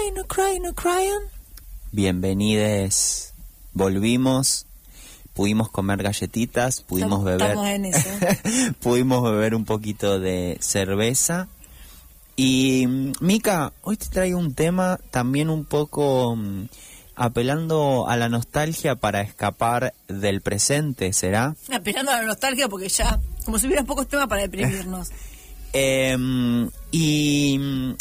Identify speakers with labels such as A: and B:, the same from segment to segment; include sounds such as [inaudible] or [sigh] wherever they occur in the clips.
A: crying, no crying, no crying. Bienvenides. Volvimos. Pudimos comer galletitas, pudimos beber.
B: Estamos en eso. [laughs]
A: pudimos beber un poquito de cerveza. Y mm, Mica, hoy te traigo un tema también un poco mm, apelando a la nostalgia para escapar del presente, ¿será?
B: Apelando a la nostalgia porque ya, como si hubiera pocos temas para deprimirnos. [laughs]
A: Y mm,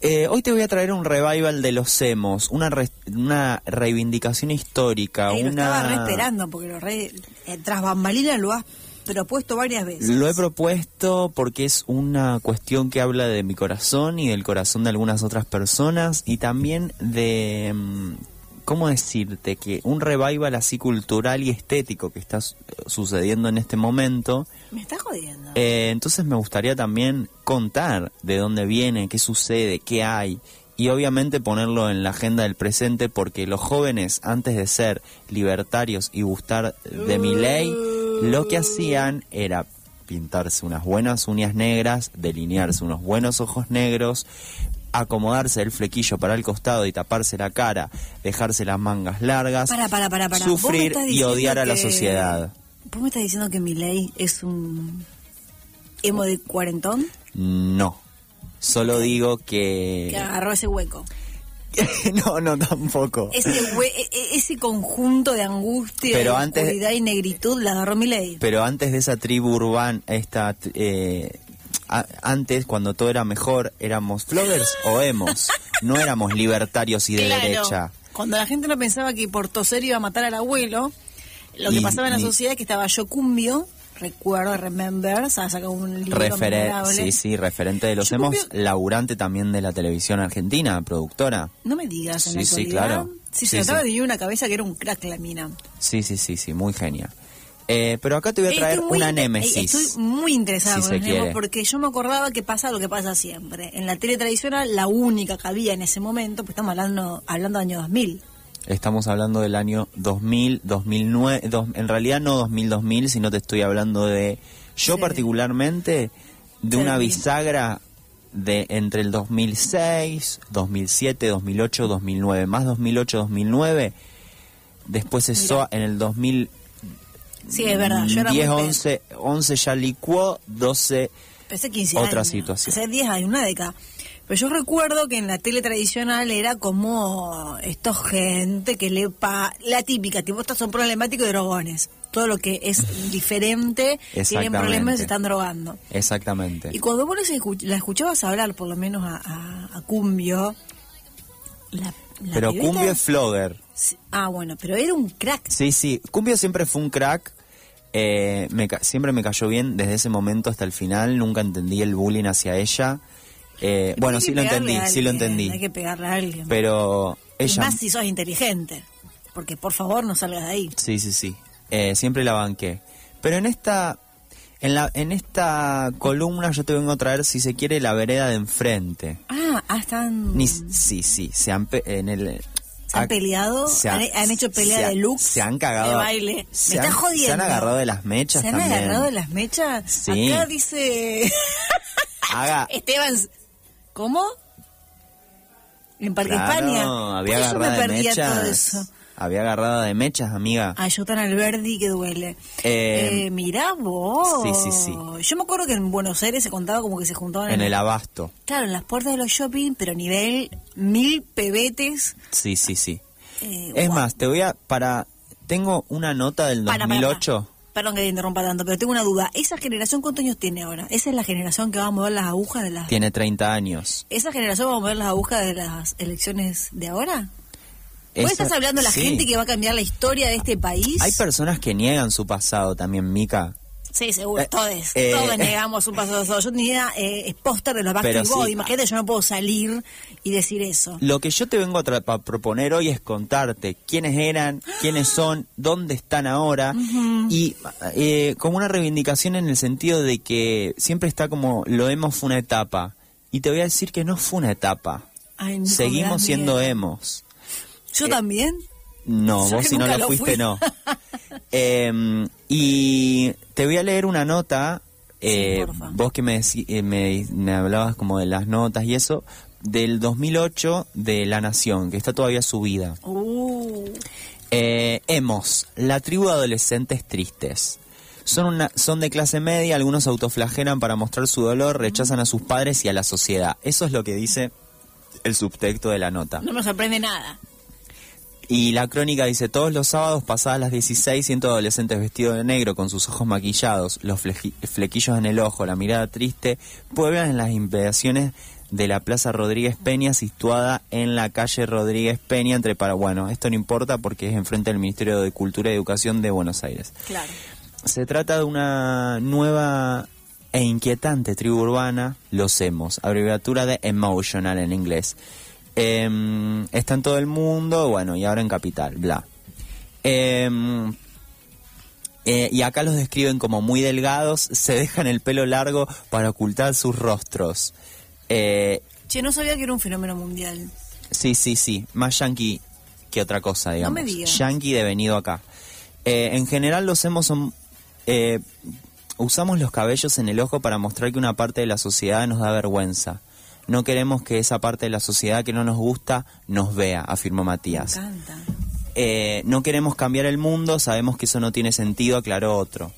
A: eh, hoy te voy a traer un revival de los emos, una, re- una reivindicación histórica,
B: Ahí lo estaba re
A: una...
B: esperando porque lo re, eh, tras bambalinas lo has propuesto varias veces.
A: Lo he propuesto porque es una cuestión que habla de mi corazón y del corazón de algunas otras personas y también de, mm, ¿cómo decirte? Que un revival así cultural y estético que está su- sucediendo en este momento.
B: Me estás jodiendo.
A: Eh, entonces me gustaría también contar de dónde viene, qué sucede, qué hay y obviamente ponerlo en la agenda del presente porque los jóvenes antes de ser libertarios y gustar de mi ley, lo que hacían era pintarse unas buenas uñas negras, delinearse unos buenos ojos negros, acomodarse el flequillo para el costado y taparse la cara, dejarse las mangas largas,
B: Para, para, para,
A: sufrir y odiar a la
B: que-
A: sociedad.
B: ¿Vos me estás diciendo que mi ley es un emo de cuarentón
A: No. Solo digo que...
B: que agarró ese hueco? [laughs]
A: no, no, tampoco.
B: Ese, e- e- ese conjunto de angustia,
A: Pero antes-
B: oscuridad y negritud la agarró mi ley.
A: Pero antes de esa tribu urbana, esta, eh, a- antes, cuando todo era mejor, éramos floggers o emos. No éramos libertarios y de
B: Claro.
A: derecha.
B: Cuando la gente no pensaba que por toser iba a matar al abuelo, lo que
A: Y-
B: pasaba en la
A: y-
B: sociedad es que estaba yo cumbio, recuerdo, remember, o sea, sacó un libro memorable.
A: sí, sí, referente de los
B: Yo
A: emos, laburante también de la televisión argentina, productora.
B: No me digas en la
A: Sí, sí, claro.
B: Sí,
A: Sí,
B: se notaba
A: sí.
B: tenía una cabeza que era un crack la mina.
A: Sí, sí, sí, sí, muy genia. Eh, pero acá te voy a traer una némesis.
B: Estoy muy interesada
A: Si
B: con los Nemo porque yo me acordaba que pasa lo que pasa siempre. En la tele tradicional, la única que había en ese momento, pues estamos hablando, hablando del año 2000.
A: Estamos hablando del año 2000, 2009, dos- en realidad no 2000, 2000, sino te estoy hablando de, yo
B: Sí.
A: particularmente, de
B: Sí.
A: una bisagra de entre el 2006, 2007, 2008, 2009, más 2008, 2009, después eso en el 2010,
B: Sí, es verdad. Yo era muy pe-
A: 11, 11 ya licuó, 12
B: Hace 15
A: Otra
B: años.
A: situación.
B: Hace 10 años, una década. Pero yo recuerdo que en la tele tradicional era como esto gente que le pa la típica, tipo estos son problemáticos de drogones. Todo lo que es [laughs] diferente tienen problemas y se están drogando.
A: exactamente.
B: Y cuando vos la escuchabas hablar, por lo menos a, a- a Cumbio, la, la
A: Pero
B: pibeta-
A: Cumbio es flogger.
B: Ah, bueno, pero era un crack.
A: Sí, sí. Cumbio siempre fue un crack. Eh, me ca- siempre me cayó bien desde ese momento hasta el final. Nunca entendí el bullying hacia ella. Eh, bueno, sí lo entendí, sí lo
B: alguien,
A: entendí.
B: Hay que pegarle a alguien.
A: Pero
B: Y
A: ella...
B: más si sos inteligente. Porque por favor no salgas de ahí.
A: Sí, sí, sí. Eh, siempre la banqué. Pero en esta... En, la, en esta columna yo te vengo a traer, si se quiere, la vereda de enfrente.
B: Ah, ah, están.
A: Ni, sí, sí, se han, en el,
B: ¿Se han
A: ha-
B: peleado?
A: se
B: ¿Han, han hecho pelea
A: ha-
B: de looks?
A: Se han cagado.
B: De baile.
A: Se
B: Me
A: han,
B: estás jodiendo.
A: Se han agarrado de las mechas
B: ¿Se han
A: también.
B: agarrado de las mechas?
A: Sí.
B: Acá dice. [laughs]
A: Haga,
B: Esteban. ¿Cómo? En Parque
A: Claro,
B: España.
A: había
B: ¿Por qué yo me perdía
A: mechas.
B: todo eso?
A: Había agarrada de mechas, amiga.
B: Ay, yo tan Alberdi que duele.
A: Eh,
B: Eh, mirá vos.
A: sí, sí, sí.
B: Yo me acuerdo que en Buenos Aires se contaba como que se juntaban
A: en el abasto.
B: Claro, en las puertas de los shopping, pero nivel mil pebetes.
A: Sí, sí, sí.
B: Eh,
A: Es más, te voy a para tengo una nota del
B: Para, para,
A: 2008.
B: para. Perdón que te interrumpa tanto, pero tengo una duda. ¿Esa generación cuántos años tiene ahora? ¿Esa es la generación que va a mover las agujas de las...
A: Tiene 30 años.
B: ¿Esa generación va a mover las agujas de las elecciones de ahora? ¿Vos estás hablando de la
A: sí.
B: gente que va a cambiar la historia de este país?
A: Hay personas que niegan su pasado también, Mica.
B: Sí, seguro,
A: Eh,
B: todos.
A: eh,
B: todos negamos un paso de eso. Yo tenía eh, póster de los Backstreet Boys.
A: sí.
B: Imagínate, yo no puedo salir y decir eso.
A: Lo que yo te vengo a, tra- a proponer hoy es contarte quiénes eran, quiénes son, dónde están ahora y eh, como una reivindicación en el sentido de que siempre está como lo emo fue una etapa y te voy a decir que no fue una etapa.
B: Ay,
A: Seguimos siendo emos.
B: ¿Yo también?
A: No, [laughs]
B: Yo
A: vos si no lo
B: lo
A: fuiste,
B: fui.
A: no. [laughs] Em, y te voy a leer una nota, eh, vos que me, eh, me, me hablabas como de las notas y eso, del 2008 de La Nación, que está todavía subida.
B: Uh,
A: Eh, Emos, la tribu de adolescentes tristes. Son, una, son de clase media, algunos autoflagelan para mostrar su dolor, rechazan a sus padres y a la sociedad. Eso es lo que dice el subtexto de la nota.
B: no me sorprende nada.
A: Y la crónica dice, todos los sábados pasadas las 16, cientos de adolescentes vestidos de negro con sus ojos maquillados, los flequi- flequillos en el ojo, la mirada triste, pueblan en las inmediaciones de la Plaza Rodríguez Peña, situada en la calle Rodríguez Peña, entre para Bueno, esto no importa porque es enfrente del Ministerio de Cultura y Educación de Buenos Aires.
B: Claro.
A: Se trata de una nueva e inquietante tribu urbana, los emos, abreviatura de emotional en inglés. Em, está en todo el mundo, bueno, y ahora en Capital, bla. Em, eh, y acá los describen como muy delgados, se dejan el pelo largo para ocultar sus rostros. Eh,
B: Che, no sabía que era un fenómeno mundial.
A: Sí, sí, sí. Más yankee que otra cosa, digamos.
B: me digas.
A: Yankee de venido acá. Eh, en general los hemos son... eh, usamos los cabellos en el ojo para mostrar que una parte de la sociedad nos da vergüenza. No queremos que esa parte de la sociedad que no nos gusta nos vea, afirmó
B: Me
A: Matías.
B: encanta.
A: Eh, no queremos cambiar el mundo, sabemos que eso no tiene sentido, aclaró otro.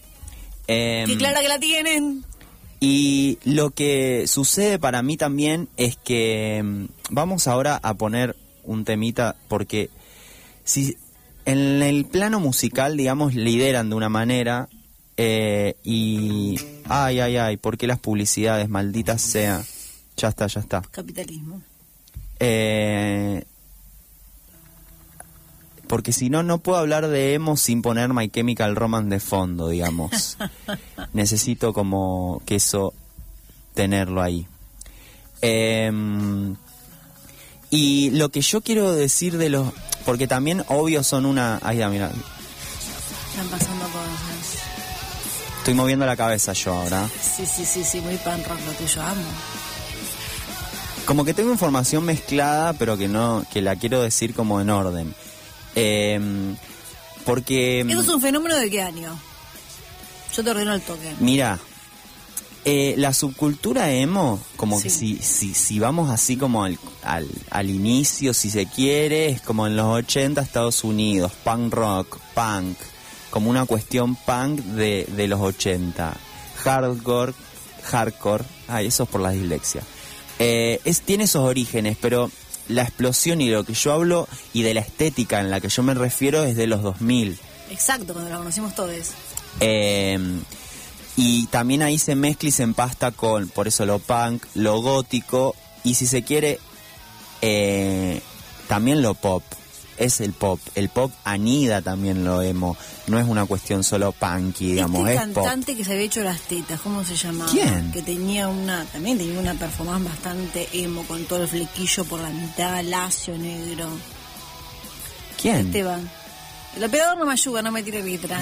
A: Em,
B: Qué clara que la tienen.
A: y lo que sucede para mí también es que mm, vamos ahora a poner un temita porque si en el plano musical, digamos, lideran de una manera eh, y ay, ay, ay, ¿por qué las publicidades malditas sean? Ya está, ya está.
B: Capitalismo.
A: Eh, porque si no, no puedo hablar de emo sin poner My Chemical Romance de fondo, digamos. [laughs] Necesito como que eso, tenerlo ahí. Em, y lo que yo quiero decir de los... Porque también, obvio, son una... Ay, ya, mira.
B: Están pasando cosas.
A: Estoy moviendo la cabeza yo ahora.
B: Sí, sí, sí, sí, muy pan rock lo tuyo, amo.
A: Como que tengo información mezclada, pero que no, que la quiero decir como en orden. Em, porque...
B: ¿Eso es un fenómeno de qué año? Yo te ordeno el toque.
A: Mira, eh, la subcultura emo, como que si, si, si vamos así como al, al, al inicio, si se quiere, es como en los 80 Estados Unidos, punk rock, punk, como una cuestión punk de, de los 80. Hardcore, hardcore, ay, eso es por la dislexia. Eh, es, tiene esos orígenes, pero la explosión y lo que yo hablo y de la estética en la que yo me refiero es de los 2000.
B: Exacto, cuando la conocimos todos.
A: Eh, y también ahí se mezcla y se empasta con, por eso lo punk, lo gótico y si se quiere, eh, también lo pop. Es el pop. El pop anida también lo emo. No es una cuestión solo punky, digamos,
B: este
A: es pop.
B: cantante que se había hecho las tetas, ¿cómo se llamaba?
A: ¿Quién?
B: Que tenía una, también tenía una performance bastante emo, con todo el flequillo por la mitad, lacio, negro.
A: ¿Quién?
B: Esteban. El operador no me ayuda, no me tire letra.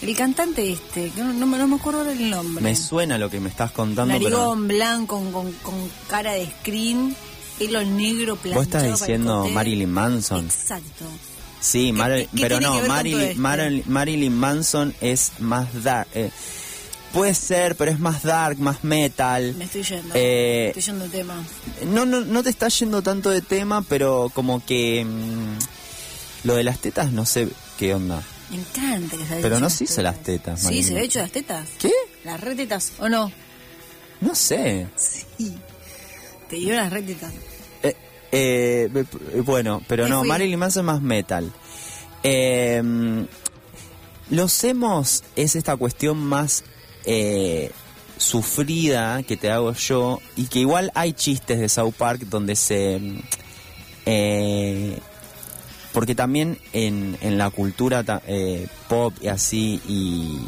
B: El cantante este, que no, no, me- no me acuerdo el nombre.
A: Me suena lo que me estás contando, pero
B: Narigón blanco con, con, con cara de screen, pelo negro planchado
A: vos estás diciendo. Marilyn Manson.
B: Exacto.
A: Sí,
B: ¿Qué-
A: Mar-
B: qué- qué
A: pero no, Marilyn? Marilyn, Marilyn Manson es más dark. eh, puede ser, pero es más dark, más metal.
B: Me estoy yendo.
A: Eh,
B: estoy yendo el tema.
A: No, no, no te está yendo tanto de tema, pero como que mm, lo de las tetas no sé qué onda.
B: Me encanta que se haya
A: Pero
B: hecho
A: no se hizo las tetas,
B: Sí,
A: Marilyn.
B: se había hecho las tetas.
A: ¿Qué?
B: Las retetas, ¿o no?
A: No sé.
B: Sí. Te dio las retetas.
A: Eh, eh, eh, bueno, pero no. Marilyn Manson es más metal. Eh, los emos es esta cuestión más eh, sufrida que te hago yo y que igual hay chistes de South Park donde se... eh, porque también en, en la cultura eh, pop y así y...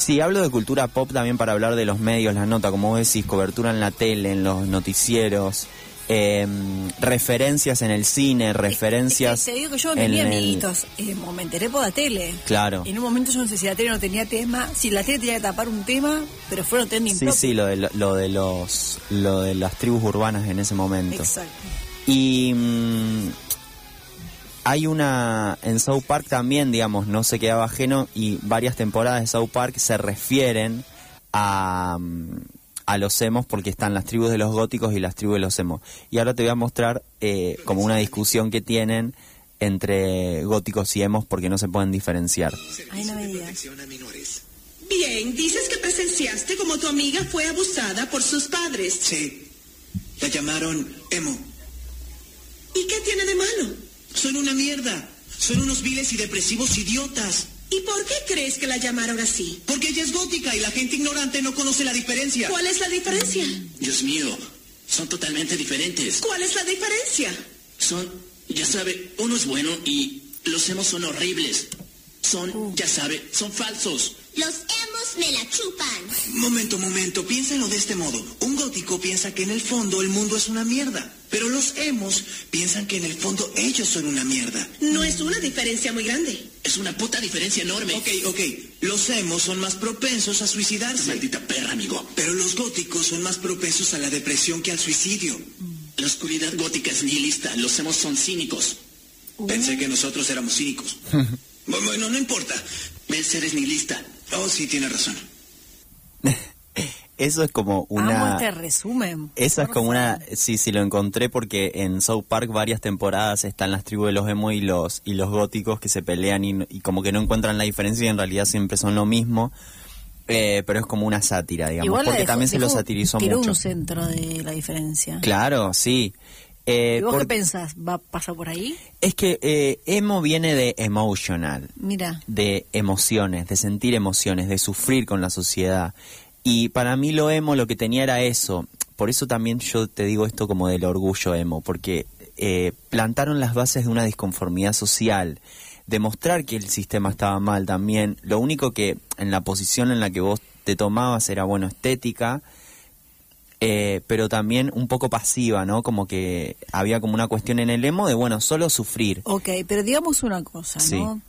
A: Sí, hablo de cultura pop también para hablar de los medios, la nota, como vos decís, cobertura en la tele, en los noticieros, eh, referencias en el cine, referencias
B: te digo que yo
A: en
B: tenía
A: el-
B: amiguitos. Eh, me enteré por la tele.
A: Claro.
B: En un momento yo no sé si la tele no tenía tema. Si la tele tenía que tapar un tema, pero fueron trending
A: Sí, sí, lo de, lo, lo de los lo de las tribus urbanas en ese momento.
B: Exacto.
A: Y mm, hay una en South Park también, digamos, no se quedaba ajeno y varias temporadas de South Park se refieren a, mm, a los emos porque están las tribus de los góticos y las tribus de los emos. Y ahora te voy a mostrar eh, como una discusión que tienen entre góticos y emos porque no se pueden diferenciar.
B: Ay, no me digas.
C: Protección a menores.
D: Bien, dices que presenciaste como tu amiga fue abusada por sus padres.
C: Sí. La llamaron emo.
D: ¿Y qué tiene de malo?
C: Son una mierda. Son unos viles y depresivos idiotas.
D: ¿Y por qué crees que la llamaron así?
C: Porque ella es gótica y la gente ignorante no conoce la diferencia.
D: ¿Cuál es la diferencia?
E: Dios mío, son totalmente diferentes.
D: ¿Cuál es la diferencia?
E: Son, ya sabe, uno es bueno y los hemos son horribles. Son, ya sabe, son falsos.
F: Los hemos me la chupan.
C: Momento, momento, piénsenlo de este modo. Un gótico piensa que en el fondo el mundo es una mierda. Pero los emos piensan que en el fondo ellos son una mierda.
D: No es una diferencia muy grande.
E: Es una puta diferencia enorme.
C: Ok, ok. Los emos son más propensos a suicidarse.
E: Maldita perra, amigo.
C: Pero los góticos son más propensos a la depresión que al suicidio.
E: La oscuridad gótica es nihilista. Los hemos son cínicos.
C: Pensé que nosotros éramos cínicos. [laughs] bueno, no importa.
E: ¿Ves? Eres nihilista.
C: Oh, sí, tiene razón. [laughs]
A: Eso es como
B: Amo
A: una...
B: este resumen.
A: Esa es como una, sí, sí lo encontré porque en South Park varias temporadas están las tribus de los emo y los y los góticos que se pelean y, y como que no encuentran la diferencia y en realidad siempre son lo mismo, eh, pero es como una sátira, digamos,
B: Igual
A: porque
B: dejó-
A: también se lo satirizó
B: tiró
A: mucho.
B: un centro de la diferencia.
A: Claro, sí. Eh,
B: ¿Y vos
A: por-
B: qué pensás? ¿Va a pasar por ahí?
A: es que eh, emo viene de emotional,
B: Mira,
A: de emociones, de sentir emociones, de sufrir con la sociedad. Y para mí lo emo lo que tenía era eso. Por eso también yo te digo esto como del orgullo emo, porque eh, plantaron las bases de una disconformidad social, demostrar que el sistema estaba mal también. Lo único que en la posición en la que vos te tomabas era, bueno, estética, eh, pero también un poco pasiva, ¿no? Como que había como una cuestión en el emo de, bueno, solo sufrir.
B: ok, pero digamos una cosa,
A: Sí.
B: ¿no?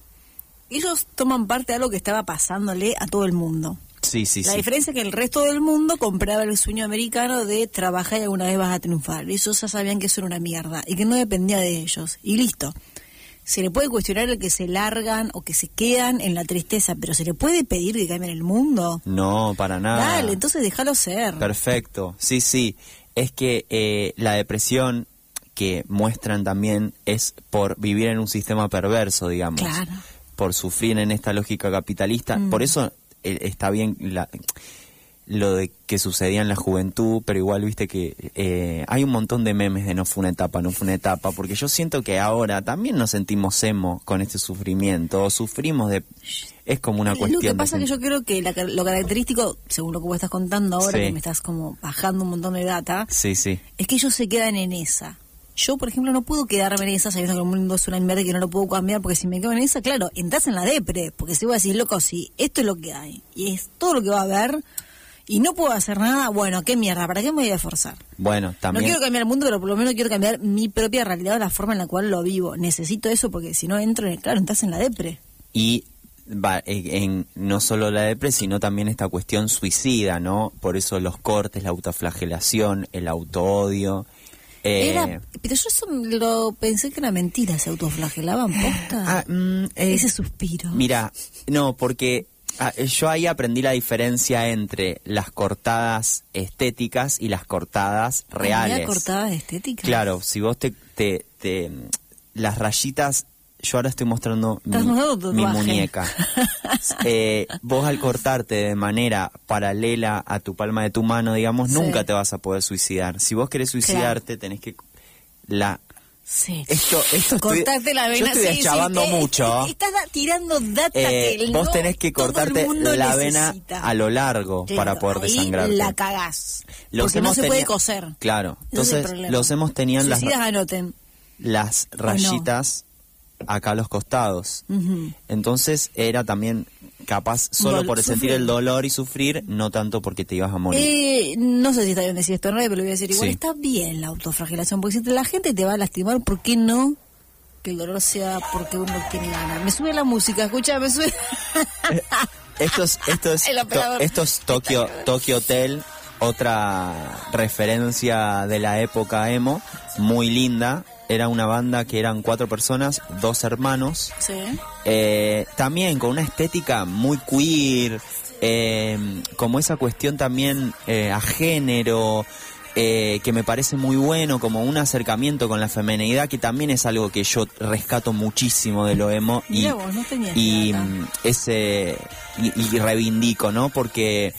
B: Ellos toman parte de algo que estaba pasándole a todo el mundo.
A: Sí, sí,
B: la
A: sí.
B: diferencia es que el resto del mundo compraba el sueño americano de trabajar y alguna vez vas a triunfar. Ellos ya sabían que eso era una mierda y que no dependía de ellos. Y listo. Se le puede cuestionar el que se largan o que se quedan en la tristeza, pero se le puede pedir que cambien el mundo.
A: No, para nada.
B: Dale, entonces déjalo ser.
A: Perfecto, sí, sí. Es que eh, la depresión que muestran también es por vivir en un sistema perverso, digamos.
B: Claro.
A: Por sufrir en esta lógica capitalista.
B: Mm.
A: Por eso eh, está bien la- lo de que sucedía en la juventud, pero igual viste que eh, hay un montón de memes de no fue una etapa, no fue una etapa, porque yo siento que ahora también nos sentimos emo con este sufrimiento, o sufrimos de... Es como una cuestión
B: Lo que
A: de
B: pasa es que yo creo que la- lo característico, según lo que vos estás contando ahora,
A: Sí.
B: que me estás como bajando un montón de data,
A: Sí, sí.
B: es que ellos se quedan en esa. Yo, por ejemplo, no puedo quedarme en esa sabiendo que el mundo es una mierda y que no lo puedo cambiar, porque si me quedo en esa, claro, entras en la depre, porque si voy a decir, loco, si esto es lo que hay y es todo lo que va a haber y no puedo hacer nada, bueno, qué mierda, ¿para qué me voy a esforzar?
A: Bueno, también...
B: No quiero cambiar el mundo, pero por lo menos quiero cambiar mi propia realidad o la forma en la cual lo vivo. Necesito eso porque si no entro, en, claro, entras en la depre.
A: y va en, en no solo la depresión, sino también esta cuestión suicida, ¿no? Por eso los cortes, la autoflagelación, el autoodio. Eh,
B: Era, pero yo eso lo pensé que era mentira, se autoflagelaban posta.
A: ah, mm, eh,
B: Ese suspiro.
A: Mira, no, porque ah, yo ahí aprendí la diferencia entre las cortadas estéticas y las cortadas reales.
B: Había cortada estética.
A: Claro, si vos te, te, te- las rayitas, yo ahora estoy mostrando mi, mi muñeca. [laughs] Eh, vos al cortarte de manera paralela a tu palma de tu mano, digamos,
B: Sí.
A: nunca te vas a poder suicidar. Si vos querés suicidarte, tenés que la
B: Sí.
A: esto esto estoy,
B: Cortarte la
A: yo
B: vena.
A: estoy
B: sí, sí, eh,
A: mucho.
B: Estás da- tirando data
A: Eh,
B: que
A: vos
B: no
A: tenés que cortarte la vena
B: necesita.
A: a lo largo
B: Claro,
A: para poder
B: ahí
A: desangrarte.
B: la cagás.
A: Los
B: porque no se puede coser.
A: Claro. Entonces,
B: problema.
A: los hemos tenían las,
B: anoten.
A: las rayitas acá a los costados. Entonces era también capaz solo por sentir el dolor y sufrir, no tanto porque te ibas a morir.
B: Eh, no sé si está bien decir esto en radio, pero lo voy a decir igual.
A: Sí.
B: Está bien la autoflagelación, porque si la gente te va a lastimar, ¿por qué no? Que el dolor sea porque uno tiene ganas. Me sube la música, escucha, me sube.
A: Esto es, esto es, [laughs]
B: El operador.
A: to- esto es Tokyo, Tokyo Hotel, otra referencia de la época emo, muy linda. Era una banda que eran cuatro personas, dos hermanos,
B: sí.
A: eh, también con una estética muy queer, eh, como esa cuestión también eh, a género, eh, que me parece muy bueno, como un acercamiento con la femenidad, que también es algo que yo rescato muchísimo de lo emo y,
B: vos, no
A: mm, ese y, y reivindico, ¿no? Porque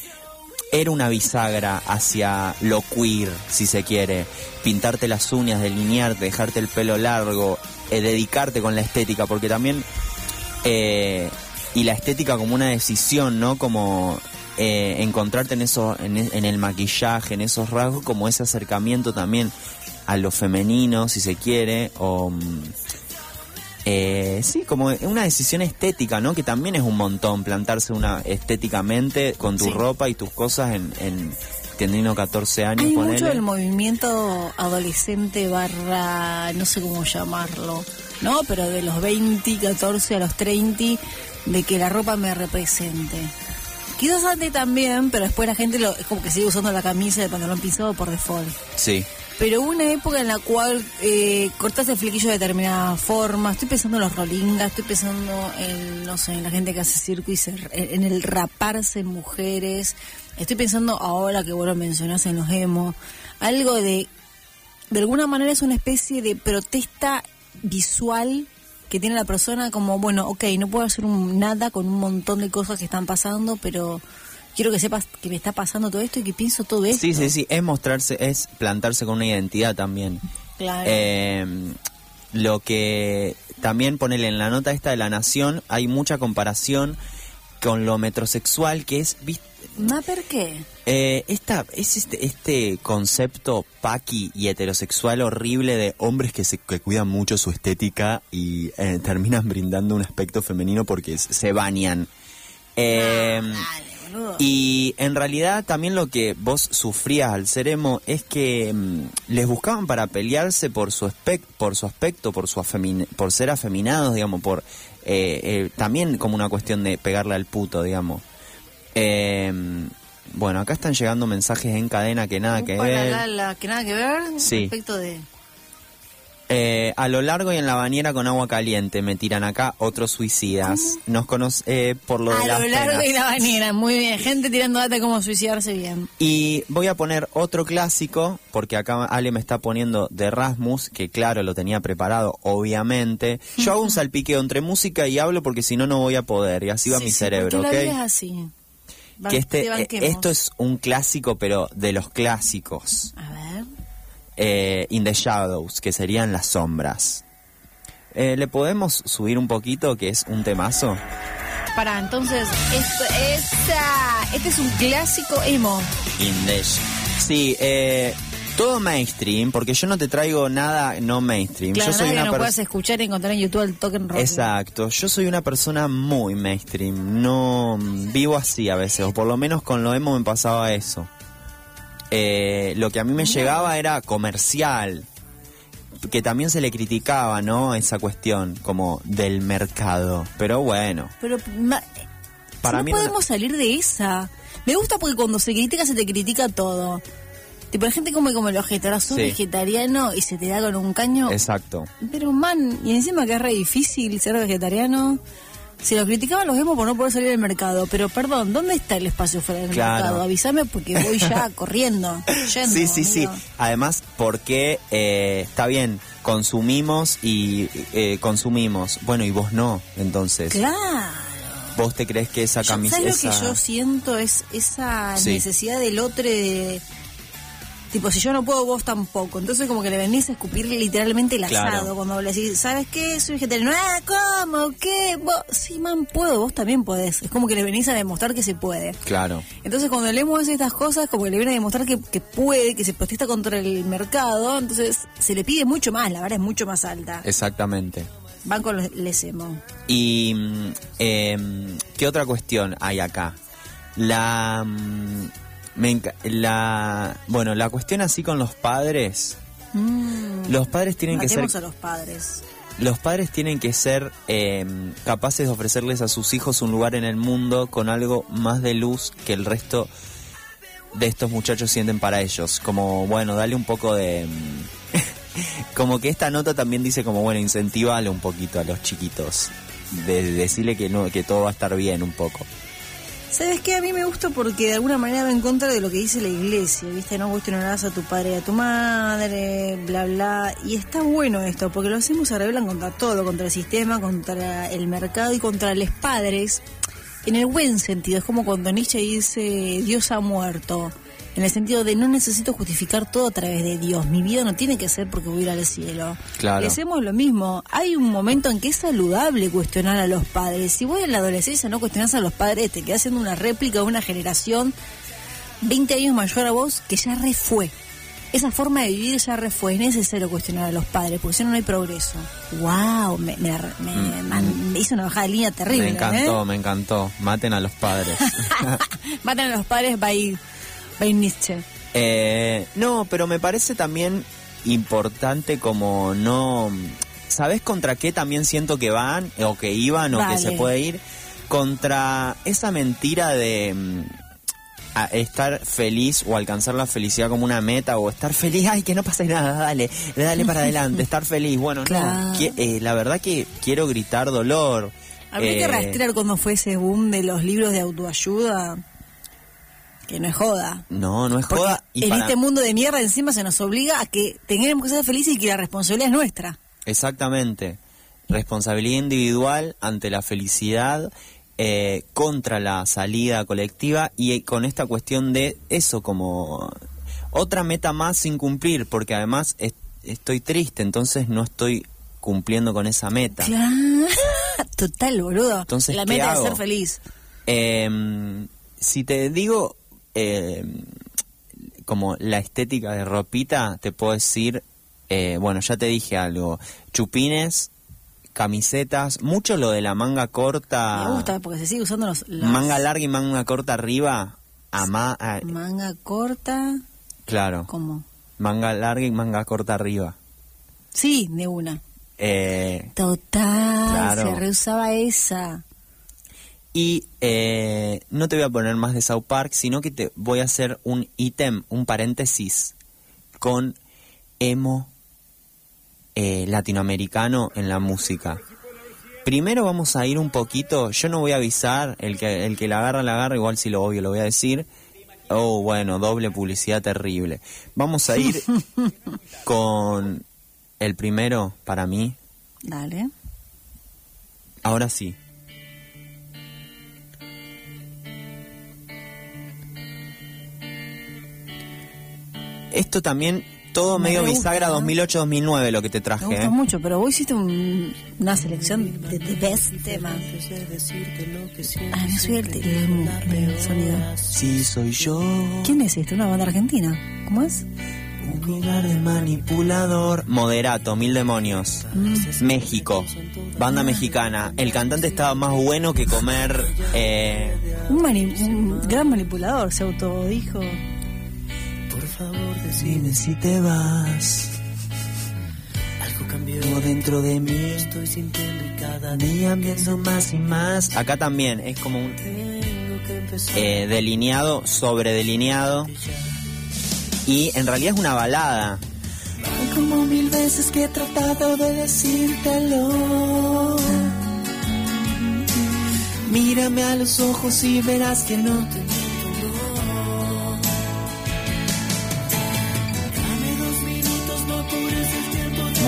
A: era una bisagra hacia lo queer, si se quiere. Pintarte las uñas, delinearte, dejarte el pelo largo, eh, dedicarte con la estética, porque también eh, y la estética como una decisión, ¿no? Como eh, encontrarte en eso, en, en el maquillaje, en esos rasgos, como ese acercamiento también a lo femenino, si se quiere, o mm, eh, sí, como una decisión estética, ¿no? Que también es un montón plantarse una estéticamente con tu
B: Sí.
A: ropa y tus cosas en, en teniendo 14 años,
B: Hay
A: ponele.
B: mucho del movimiento adolescente barra, no sé cómo llamarlo, ¿no? Pero de los 20, 14 a los 30, de que la ropa me represente. Quizás antes también, pero después la gente lo, es como que sigue usando la camisa el pantalón pisado por default.
A: Sí,
B: Pero hubo una época en la cual eh, cortaste el flequillo de determinada forma. Estoy pensando en los rolingas, estoy pensando en, no sé, en la gente que hace circo y se- en el raparse mujeres. Estoy pensando ahora que vos lo mencionás en los emo, algo de, de alguna manera es una especie de protesta visual que tiene la persona como, bueno, ok, no puedo hacer un, nada con un montón de cosas que están pasando, pero quiero que sepas que me está pasando todo esto y que pienso todo esto.
A: sí, sí, sí, es mostrarse, es plantarse con una identidad también.
B: Claro.
A: Eh, lo que también ponele en la nota esta de la nación, hay mucha comparación con lo metrosexual que es, ¿viste?
B: ¿Ma por qué?
A: Eh, esta, es este, este concepto paqui y heterosexual horrible de hombres que se que cuidan mucho su estética y eh, terminan [laughs] brindando un aspecto femenino porque se bañan. Eh. Y en realidad también lo que vos sufrías al ser emo es que mm, les buscaban para pelearse por su aspecto, por su aspecto, por su por ser afeminados, digamos, por eh, eh, también como una cuestión de pegarle al puto, digamos. Eh, bueno, acá están llegando mensajes en cadena que nada que ver.
B: la, la, que nada que ver
A: Sí.
B: respecto de
A: Eh, a lo largo y en la bañera con agua caliente me tiran acá otros suicidas. Nos conoce eh, por lo de
B: a
A: las
B: lo largo
A: penas.
B: y la bañera muy bien gente tirando data de cómo suicidarse bien
A: Y voy a poner otro clásico, porque acá Ale me está poniendo de Rasmus, que claro, lo tenía preparado, obviamente. Yo hago un salpiqueo entre música y hablo porque si no, no voy a poder, y así va
B: Sí,
A: mi
B: sí,
A: cerebro, ¿ok?
B: la así
A: Que este, esto es un clásico, pero de los clásicos.
B: a ver
A: Eh, In the Shadows, que serían las sombras. Eh, ¿Le podemos subir un poquito, que es un temazo?
B: para entonces esto, esta, este es un clásico emo
A: In the Sí, eh, todo mainstream, porque yo no te traigo nada no mainstream.
B: claro
A: yo soy una
B: no puedas escuchar y encontrar en YouTube el token rock
A: Exacto, yo soy una persona muy mainstream, no mm, vivo así a veces, o por lo menos con lo emo me pasaba eso. Eh, lo que a mí me llegaba era comercial, que también se le criticaba, ¿no? Esa cuestión como del mercado, pero bueno,
B: pero ma-
A: Para mí
B: no
A: no-
B: podemos salir de esa me gusta porque cuando se critica se te critica todo tipo la gente come como el ojete sos
A: Sí.
B: vegetariano y se te da con un caño
A: exacto.
B: Pero man, y encima que es re difícil ser vegetariano. Si lo criticaban los vemos por no poder salir del mercado. Pero perdón, ¿dónde está el espacio fuera del
A: Claro.
B: mercado? Avísame porque voy ya [laughs] corriendo. yendo,
A: Sí, sí, sí. Además, porque eh, está bien, consumimos y eh, consumimos. Bueno, y vos no, entonces.
B: Claro.
A: ¿Vos te crees que esa camisa...
B: ¿Sabes lo que yo siento? Es esa
A: Sí.
B: necesidad del otro de... Tipo, si yo no puedo, vos tampoco. Entonces como que le venís a escupir literalmente el
A: Claro.
B: asado. Cuando le decís, ¿sabes qué? Soy vegetariano. Ah, ¿cómo? ¿Qué? Vos, sí, man, puedo. Vos también podés. Es como que le venís a demostrar que se puede.
A: Claro.
B: Entonces cuando leemos estas cosas, como que le viene a demostrar que, que puede, que se protesta contra el mercado, entonces se le pide mucho más, la vara es mucho más alta.
A: Exactamente.
B: Van con los lesemo.
A: Y mm, em, qué otra cuestión hay acá. La, mm, me la, bueno, la cuestión así con los padres. Los padres tienen que ser,
B: a los padres.
A: los padres tienen que ser em, capaces de ofrecerles a sus hijos un lugar en el mundo con algo más de luz que el resto de estos muchachos sienten para ellos. Como bueno, dale un poco de mm, [laughs] como que esta nota también dice como bueno, incentivale un poquito a los chiquitos. De, de decirle que no, que todo va a estar bien un poco.
B: ¿Sabes qué? A mí me gusta porque de alguna manera va en contra de lo que dice la iglesia, ¿viste? No cuestionarás a tu padre y a tu madre, bla, bla. Y está bueno esto, porque lo hacemos se rebelan contra todo, contra el sistema, contra el mercado y contra los padres. En el buen sentido, es como cuando Nietzsche dice Dios ha muerto. En el sentido de no necesito justificar todo a través de Dios. Mi vida no tiene que ser porque voy a ir al cielo.
A: Claro.
B: Hacemos lo mismo. Hay un momento en que es saludable cuestionar a los padres. Si vos en la adolescencia no cuestionás a los padres, te quedás haciendo una réplica de una generación 20 años mayor a vos que ya re fue. Esa forma de vivir ya re fue. Es necesario cuestionar a los padres porque si no, no hay progreso. ¡Wow! Me, me, me- man- me hizo una bajada de línea terrible.
A: Mm. Me encantó,
B: ¿eh?
A: me encantó. Maten a los padres. [laughs]
B: Matan a los padres by, by Nietzsche.
A: Eh, no, pero me parece también importante como no... ¿Sabes contra qué también siento que van o que iban o que se puede ir? Contra esa mentira de mm, a- estar feliz o alcanzar la felicidad como una meta o estar feliz, ay, que no pase nada, dale, dale para adelante, [laughs] estar feliz. Bueno,
B: Claro.
A: no, qui- eh, la verdad que quiero gritar dolor.
B: Habría que
A: Eh,
B: rastrear cuando fue ese boom de los libros de autoayuda. Que no es joda.
A: No, no es
B: Porque
A: joda. y
B: en
A: para-
B: este mundo de mierda encima se nos obliga a que tengamos que ser felices y que la responsabilidad es nuestra.
A: Exactamente. Responsabilidad individual ante la felicidad, eh, contra la salida colectiva y eh, con esta cuestión de eso como otra meta más sin cumplir, porque además es- estoy triste, entonces no estoy cumpliendo con esa meta.
B: Claro. [laughs] Total, boludo.
A: Entonces,
B: la
A: ¿qué
B: meta es ser feliz.
A: Eh, si te digo eh, como la estética de ropita, te puedo decir, eh, bueno, ya te dije algo, chupines, camisetas, mucho lo de la manga corta,
B: Me gusta porque se sigue usando los,
A: manga larga y manga corta arriba, a-
B: manga corta.
A: claro,
B: ¿Cómo?
A: manga larga y manga corta arriba.
B: Sí, de una.
A: Eh,
B: Total,
A: Claro.
B: se reusaba esa.
A: Y eh, no te voy a poner más de South Park, sino que te voy a hacer un ítem, un paréntesis, con emo eh, latinoamericano en la música. Primero vamos a ir un poquito, yo no voy a avisar, el que, el que la agarra, la agarra, igual si lo obvio lo voy a decir. Oh, bueno, doble publicidad terrible. Vamos a ir [laughs] con el primero para mí.
B: Dale.
A: Ahora sí. Esto también, todo
B: Me
A: medio
B: re
A: bisagra
B: gusta.
A: 2008-2009 lo que te
B: Me
A: traje.
B: gusta
A: ¿eh?
B: mucho, pero vos hiciste un- una selección de, de best temas. Ah, no soy el, el- el sonido.
A: Sí, soy yo.
B: ¿Quién es este? ¿Una banda argentina? ¿Cómo es?
A: Un lugar de manipulador. Moderato, mil demonios. México. Banda mexicana. El cantante estaba más bueno que comer. eh,
B: Un, mani- un gran manipulador, se autodijo.
A: Decime si te vas. Algo cambió dentro de mí. Estoy sintiendo y cada día viendo más y más. Acá también es como un eh, delineado, sobre delineado. Y en realidad es una balada. Hay como mil veces que he tratado de decírtelo. Mírame a los ojos y verás que no te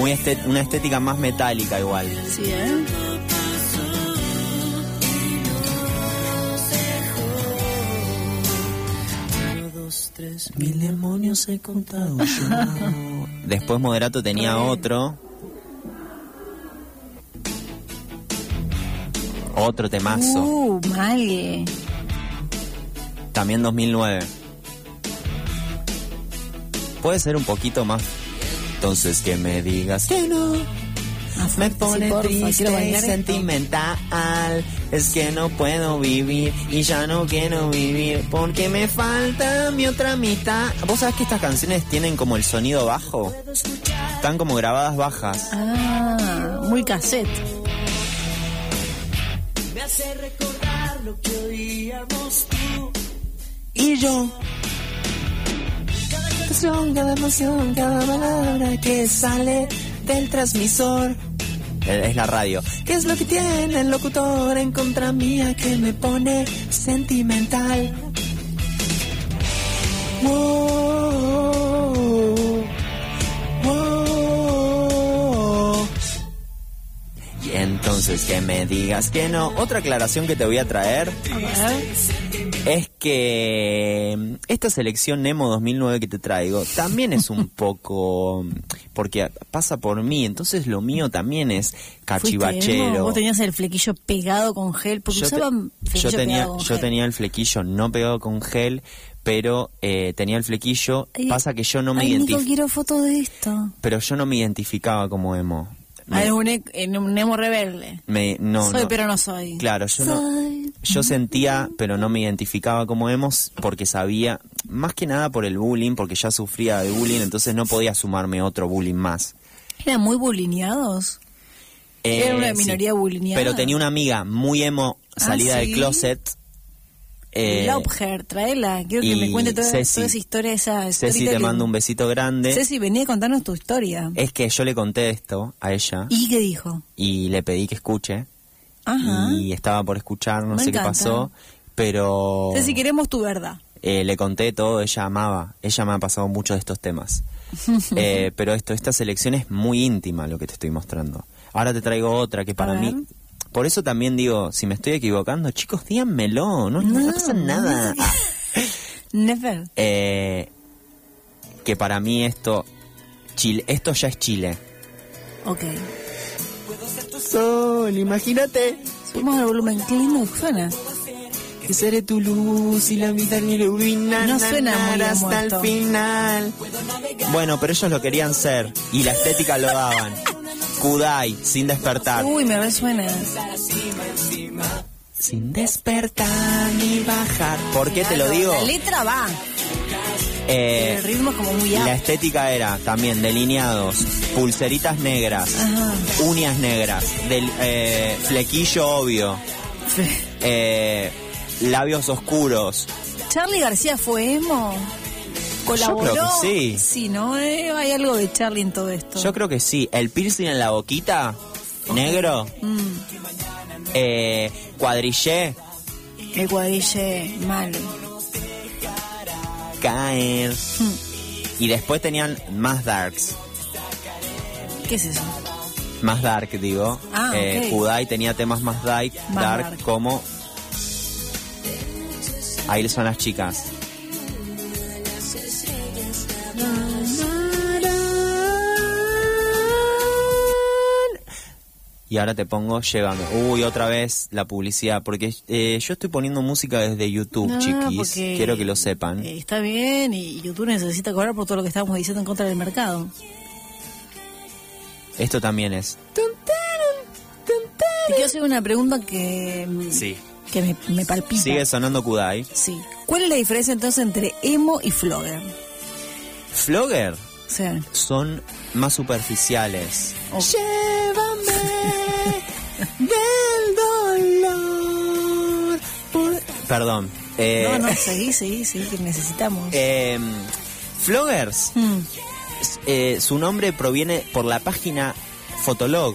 A: muy estet- una estética más metálica igual.
B: Sí, ¿eh?
A: Mil demonios he contado yo. Después Moderato tenía otro. Otro temazo.
B: Uh, mal.
A: También 2009. Puede ser un poquito más. Entonces que me digas que no. Me
B: sí,
A: pone
B: porfa,
A: triste y sentimental. Es que no puedo vivir y ya no quiero vivir porque me falta mi otra mitad. ¿Vos sabés que estas canciones tienen como el sonido bajo? Están como grabadas bajas.
B: Ah, muy cassette.
A: Y yo. Cada canción, cada emoción, cada palabra que sale del transmisor. eh, es la radio. ¿Qué es lo que tiene el locutor en contra mía que me pone sentimental? Wow, entonces que me digas que no. Otra aclaración que te voy a traer
B: A
A: es que mm, esta selección Nemo 2009 que te traigo también es un [laughs] poco porque pasa por mí, entonces lo mío también es cachivachero.
B: Vos tenías el flequillo pegado con gel, porque
A: Yo, te-
B: usaban flequillo
A: yo tenía yo
B: gel.
A: tenía el flequillo no pegado con gel, pero eh, tenía el flequillo.
B: Ay,
A: pasa que yo no me identificaba,
B: quiero foto de esto.
A: pero yo no me identificaba como emo.
B: Ah,
A: Me-
B: es un, e- un Nemo rebelde.
A: me- no,
B: soy,
A: no.
B: pero no soy.
A: Claro, yo no. Yo sentía, pero no me identificaba como emo porque sabía, más que nada por el bullying, porque ya sufría de bullying, entonces no podía sumarme otro bullying más.
B: ¿Eran muy bulineados? Era una minoría bulineada.
A: Pero tenía una amiga muy emo, salida
B: Ah,
A: del
B: ¿sí?
A: closet. Eh,
B: Laubher, traela. Quiero que me cuente toda,
A: Ceci.
B: toda esa historia, esa
A: Ceci, te mando un besito grande.
B: Ceci, venía a contarnos tu historia.
A: Es que yo le conté esto a ella
B: ¿Y qué dijo?
A: y le pedí que escuche.
B: Ajá.
A: Y estaba por escuchar, no
B: Me
A: sé
B: encanta.
A: qué pasó, pero...
B: Ceci, queremos tu verdad.
A: Eh, le conté todo, ella amaba, ella me ha pasado mucho de estos temas. [laughs] Eh, pero esto, esta selección es muy íntima lo que te estoy mostrando. Ahora te traigo otra que para mí, por eso también digo, si me estoy equivocando, chicos, díganmelo, no, no, pasa nada. [laughs]
B: Never.
A: eh, que para mí esto, Chile, esto ya es Chile.
B: Ok.
A: Sol, imagínate.
B: Subimos el volumen. Qué lindo que suena.
A: Que seré tu luz y la vida ni ilumina
B: No suena muy
A: hasta el final. Bueno, pero ellos lo querían ser y la estética lo daban. [laughs] Kudai, sin despertar.
B: Uy, me resuena.
A: Sin despertar ni bajar. ¿Por qué te lo digo?
B: La letra va.
A: Eh,
B: el ritmo es como muy
A: la
B: alto.
A: estética era también delineados, pulseritas negras,
B: Ajá.
A: uñas negras, del, eh, flequillo obvio, eh, labios oscuros.
B: Charlie García fue emo. ¿Colaboró?
A: creo que sí.
B: Sí, ¿no? Eh, hay algo de Charlie en todo esto.
A: Yo creo que sí. El piercing en la boquita, negro.
B: Mm,
A: Eh, cuadrillé,
B: el cuadrille mal.
A: caer.
B: Mm.
A: Y después tenían más darks.
B: ¿Qué es eso?
A: Más dark, digo.
B: Ah,
A: Eh,
B: ok.
A: Kudai tenía temas más dark,
B: Más
A: dark,
B: dark.
A: como... Ahí son las chicas. Y ahora te pongo Llévame. Uy, otra vez la publicidad. Porque eh, yo estoy poniendo música desde YouTube,
B: No,
A: chiquis. Quiero que lo sepan.
B: eh, está bien y YouTube necesita cobrar por todo lo que estamos diciendo en contra del mercado.
A: Esto también es.
B: Te quiero hacer una pregunta que, mm,
A: Sí.
B: que me, me palpita.
A: Sigue sonando Kudai.
B: Sí. ¿Cuál es la diferencia entonces entre emo y flogger?
A: Flogger
B: sea,
A: son más superficiales.
B: o-
A: Llévame del dolor. por- Perdón. Eh,
B: no, no, seguí, seguí, seguí, que necesitamos.
A: eh, Floggers,
B: Mm.
A: eh, su nombre proviene por la página Fotolog,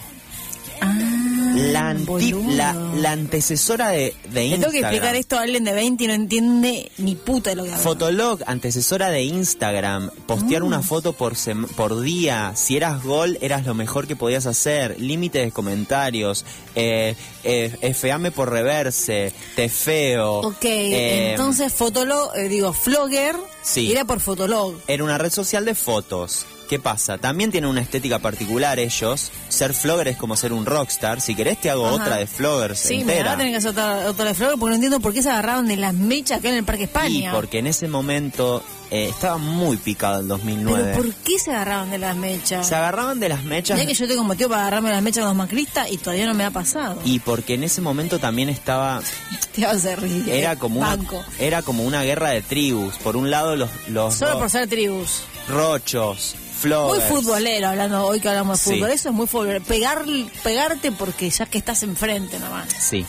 A: la, anti- la, la antecesora de, de
B: Le tengo que
A: Instagram.
B: explicar esto a alguien de 20 y no entiende ni puta de lo que habla.
A: Fotolog, antecesora de Instagram, postear
B: Mm.
A: una foto por, sem- por día, si eras gol eras lo mejor que podías hacer, límite de comentarios, eh, eh, efeame por reverse, te feo.
B: Ok,
A: eh,
B: entonces Fotolog, eh, digo, Flogger
A: Sí.
B: era por Fotolog.
A: Era una red social de fotos. ¿Qué pasa? También tienen una estética particular ellos. Ser flogger es como ser un rockstar. Si querés te hago
B: Ajá.
A: otra de floggers
B: Sí,
A: entera.
B: tener que hacer otra, otra de Flogger porque no entiendo por qué se agarraron de las mechas acá en el Parque
A: y
B: España.
A: porque en ese momento eh, estaba muy picado el 2009.
B: ¿Pero por qué se agarraron de las mechas?
A: Se agarraban de las mechas
B: Ya que yo tengo motivo para agarrarme las mechas con los macristas y todavía no me ha pasado.
A: y porque en ese momento también estaba [laughs]
B: Te vas a reír.
A: era como una
B: Banco.
A: era como una guerra de tribus. Por un lado los los
B: Solo
A: ro-
B: por ser tribus.
A: rochos,
B: Muy futbolero, hablando hoy que hablamos de
A: Sí.
B: fútbol. Eso es muy futbolero. Pegar, pegarte porque ya que estás enfrente nomás.
A: Sí.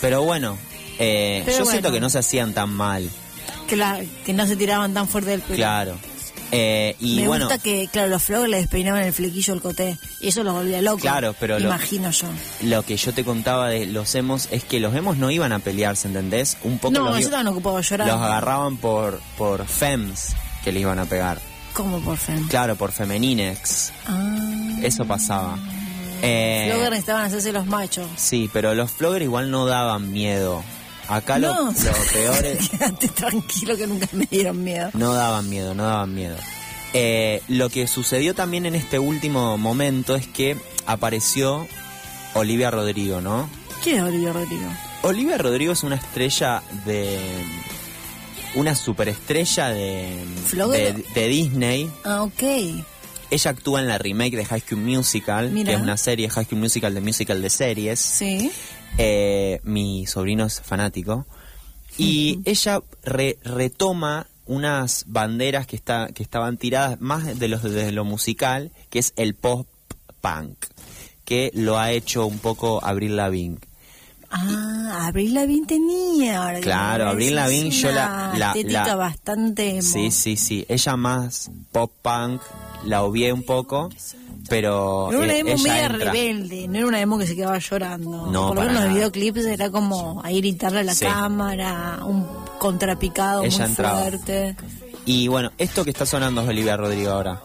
A: Pero bueno, eh,
B: Pero
A: yo
B: bueno.
A: siento que no se hacían tan mal.
B: Que, la, que no se tiraban tan fuerte del pelo.
A: Claro. Eh, y
B: Me
A: bueno,
B: gusta que, claro, los flores le despeinaban el flequillo el coté. Y eso los volvía locos.
A: Claro, pero lo-
B: Imagino yo.
A: lo que yo te contaba de los emos es que los emos no iban a pelearse, ¿entendés? Un poco
B: No,
A: los,
B: ellos estaban ocupados llorando.
A: los agarraban por, por fems que les iban a pegar.
B: ¿Cómo por fin?
A: Claro, por femeninex.
B: Ah.
A: Eso pasaba. Eh,
B: Luego necesitaban hacerse los machos.
A: sí, pero los floggers igual no daban miedo. Acá lo,
B: no,
A: lo peor es... [laughs]
B: Quédate tranquilo que nunca me dieron miedo.
A: No daban miedo, no daban miedo. Eh, lo que sucedió también en este último momento es que apareció Olivia Rodrigo, ¿no?
B: ¿Quién es Olivia Rodrigo?
A: Olivia Rodrigo es una estrella de... Una superestrella de, de, de Disney.
B: Ah, ok.
A: Ella actúa en la remake de High School Musical,
B: Mira.
A: que es una serie High School Musical de musical de series.
B: Sí.
A: Eh, mi sobrino es fanático. Y ella re- retoma unas banderas que, está, que estaban tiradas más de, los, de lo musical, que es el pop punk, que lo ha hecho un poco Avril Lavigne.
B: Ah, Abril Lavigne tenía. ahora
A: Claro,
B: decís,
A: Lavigne, yo la- la-
B: estética
A: la-
B: bastante. emo.
A: Sí, sí, sí. Ella más pop punk, la obvié un poco, pero
B: Era una
A: eh,
B: emo
A: ella
B: media
A: entra.
B: rebelde, no era una emo que se quedaba llorando.
A: No,
B: Por lo menos en los videoclips era como ahí gritarle a la
A: Sí.
B: cámara, un contrapicado
A: Ella
B: muy
A: entraba.
B: fuerte.
A: Y bueno, esto que está sonando es Olivia Rodrigo ahora.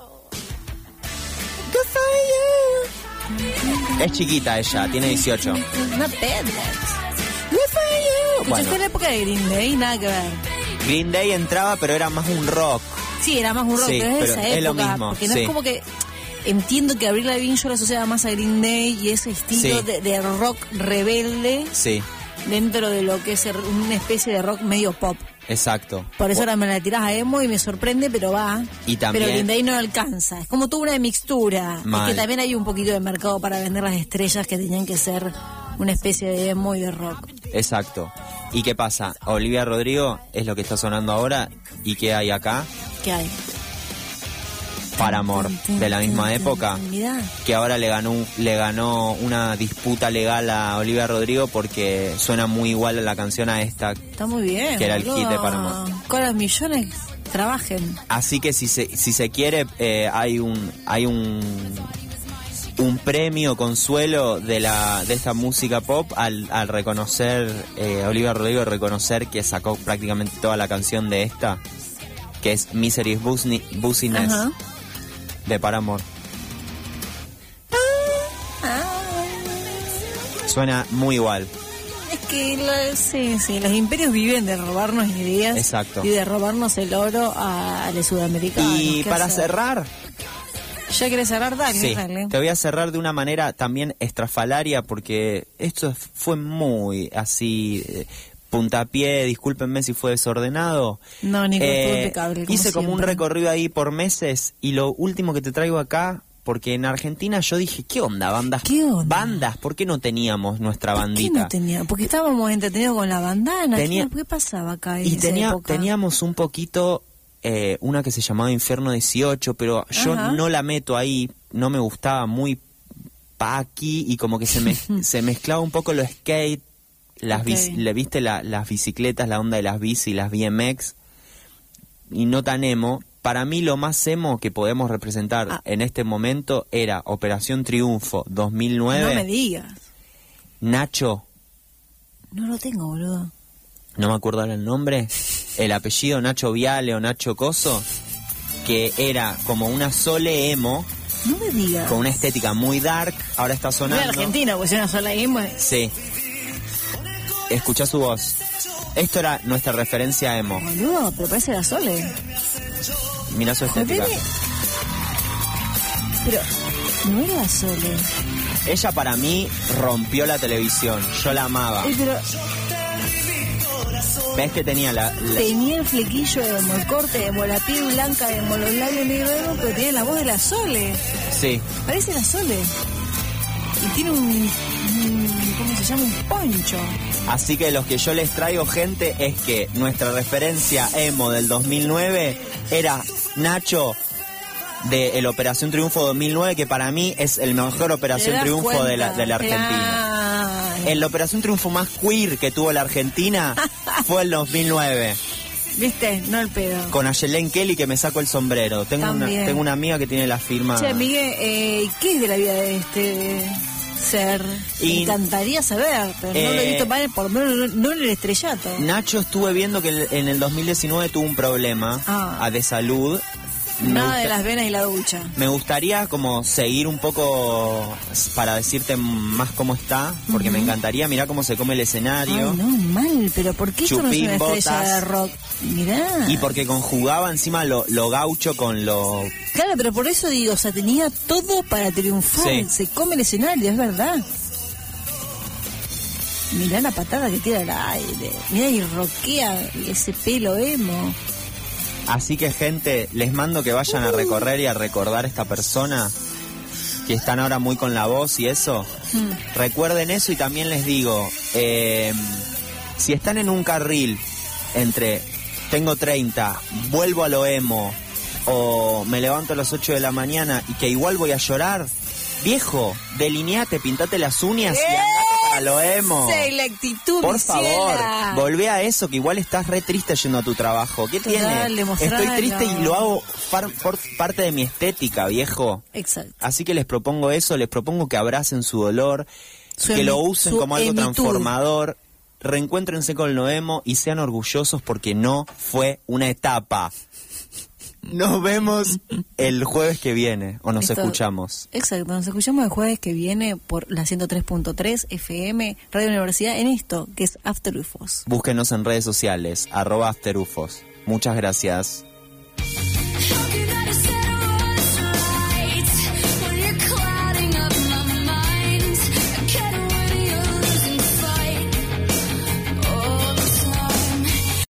A: Es chiquita ella, tiene 18.
B: Una pedra.
A: Bueno.
B: fue en la época de Green Day, nada que ver.
A: Green Day entraba, pero era más un rock.
B: Sí, era más un rock,
A: Sí,
B: pero es
A: pero
B: esa
A: es lo
B: época.
A: mismo,
B: porque no
A: sí.
B: es como que. Entiendo que Abril Lavigne yo la asociaba más a Green Day y ese estilo
A: Sí.
B: de, de rock rebelde
A: Sí,
B: dentro de lo que es una especie de rock medio pop.
A: Exacto.
B: Por eso ahora me la tirás a emo y me sorprende, pero va.
A: Y también-
B: Pero Green Day no alcanza. Es como tuvo una mixtura.
A: Mal.
B: Es que también hay un poquito de mercado para vender las estrellas que tenían que ser una especie de emo y de rock.
A: Exacto. ¿Y qué pasa? Olivia Rodrigo es lo que está sonando ahora. ¿Y qué hay acá?
B: ¿Qué hay?
A: Paramore, de la misma época. Que ahora le ganó le ganó una disputa legal a Olivia Rodrigo porque suena muy igual a la canción a esta.
B: Está muy bien.
A: Que era el
B: boludo.
A: hit de Paramore.
B: Con los millones trabajen.
A: Así que si se, si se quiere eh, hay un hay un un premio consuelo de la de esta música pop al, al reconocer eh, Olivia Rodrigo reconocer que sacó prácticamente toda la canción de esta que es Bussiness
B: Ajá.
A: De Paramore. Suena muy igual.
B: Es que lo- sí, sí, los imperios viven de robarnos ideas
A: Exacto.
B: y de robarnos el oro a, a los sudamericanos.
A: Y
B: ¿Qué
A: para
B: hacer?
A: cerrar,
B: ¿Ya querés cerrar? Dale,
A: Sí,
B: dale.
A: te voy a cerrar de una manera también estrafalaria porque esto fue muy así, eh, puntapié, discúlpenme si fue desordenado. Eh,
B: No, Nico, estuvo impecable, como
A: hice como un recorrido ahí por meses y lo último que te traigo acá, porque en Argentina yo dije, ¿qué onda, bandas?
B: ¿Qué onda?
A: Bandas, ¿por qué no teníamos nuestra
B: ¿Por qué
A: bandita?
B: no tenía? Porque estábamos entretenidos con la bandana.
A: Tenía-
B: ¿Qué, pasaba acá en
A: Y
B: esa
A: tenía,
B: época?
A: teníamos un poquito eh, una que se llamaba Infierno 18, pero yo no la meto ahí, no me gustaba muy paqui y como que se, me, [laughs] se mezclaba un poco lo skate, las
B: Ok.
A: bici- le viste la- las bicicletas, la onda de las bici, las BMX, y no tan emo. Para mí lo más emo que podemos representar
B: Ah.
A: en este momento era Operación Triunfo 2009,
B: No me digas.
A: Nacho,
B: No lo tengo, boludo.
A: no me acuerdo ahora el nombre, el apellido Nacho Viale o Nacho Coso, que era como una sole emo,
B: No me digas.
A: con una estética muy dark, ahora está sonando.
B: Argentina, pues es una sola emo.
A: Sí. Escucha su voz. Esto era nuestra referencia emo.
B: Boludo, pero parece la Sole.
A: Mira su estética.
B: Pero no era Sole.
A: Ella para mí rompió la televisión. Yo la amaba.
B: Eh, pero
A: ¿Ves que tenía la, la-
B: tenía el flequillo emo, el corte emo, la piel blanca emo, los labios negros emo, pero tiene la voz de la Sole.
A: Sí.
B: Parece la Sole. Y tiene un, un- ¿cómo se llama? Un poncho.
A: Así que los que yo les traigo, gente, es que nuestra referencia emo del 2009 era Nacho de el Operación Triunfo 2009, que para mí es el mejor
B: ¿Te
A: Operación Triunfo de la,
B: cuenta?
A: de la Argentina.
B: Claro.
A: El Operación Triunfo más queer que tuvo la Argentina [laughs] fue el 2009.
B: ¿Viste? No el pedo.
A: Con Ayelen Kelly que me saco el sombrero. Tengo una, tengo una amiga que tiene la firma.
B: Che, Miguel, eh, ¿qué es de la vida de este ser? Me
A: Y-
B: encantaría saber, pero no lo he
A: Eh,
B: visto para por lo menos no en el estrellato.
A: Nacho estuve viendo que en el 2019 tuvo un problema
B: ah,
A: de salud.
B: Nada
A: gusta-
B: de las venas y la ducha.
A: Me gustaría como seguir un poco para decirte más cómo está, porque me encantaría mirar cómo se come el escenario.
B: Ay, no, mal, pero ¿por qué esto no es
A: Chupín,
B: una estrella
A: botas.
B: de rock? Mirá.
A: Y porque conjugaba encima lo, lo gaucho con lo...
B: Claro, pero por eso digo, o sea, tenía todo para triunfar.
A: Sí.
B: Se come el escenario, es verdad. Mirá la patada que tira al aire. Mirá y roquea ese pelo emo.
A: Así que gente, les mando que vayan a recorrer y a recordar esta persona que están ahora muy con la voz y eso. Recuerden eso y también les digo, eh, si están en un carril entre tengo 30, vuelvo a lo emo o me levanto a las 8 de la mañana y que igual voy a llorar, viejo, delineate, pintate las uñas y andate para lo emo. Por favor,
B: ciela.
A: volvé a eso, que igual estás re triste yendo a tu trabajo. ¿Qué
B: Total,
A: tiene? Estoy triste y lo hago par- por parte de mi estética, viejo.
B: Exacto.
A: Así que les propongo eso, les propongo que abracen su dolor,
B: Su
A: que lo usen como algo
B: emitud.
A: transformador, reencuéntrense con lo emo y sean orgullosos porque no fue una etapa. Nos vemos el jueves que viene, o nos
B: Esto-
A: escuchamos.
B: Exacto, nos escuchamos el jueves que viene por la 103.3 FM Radio Universidad en esto, que es After UFOs.
A: Búsquenos en redes sociales, arroba afterufos. Muchas gracias.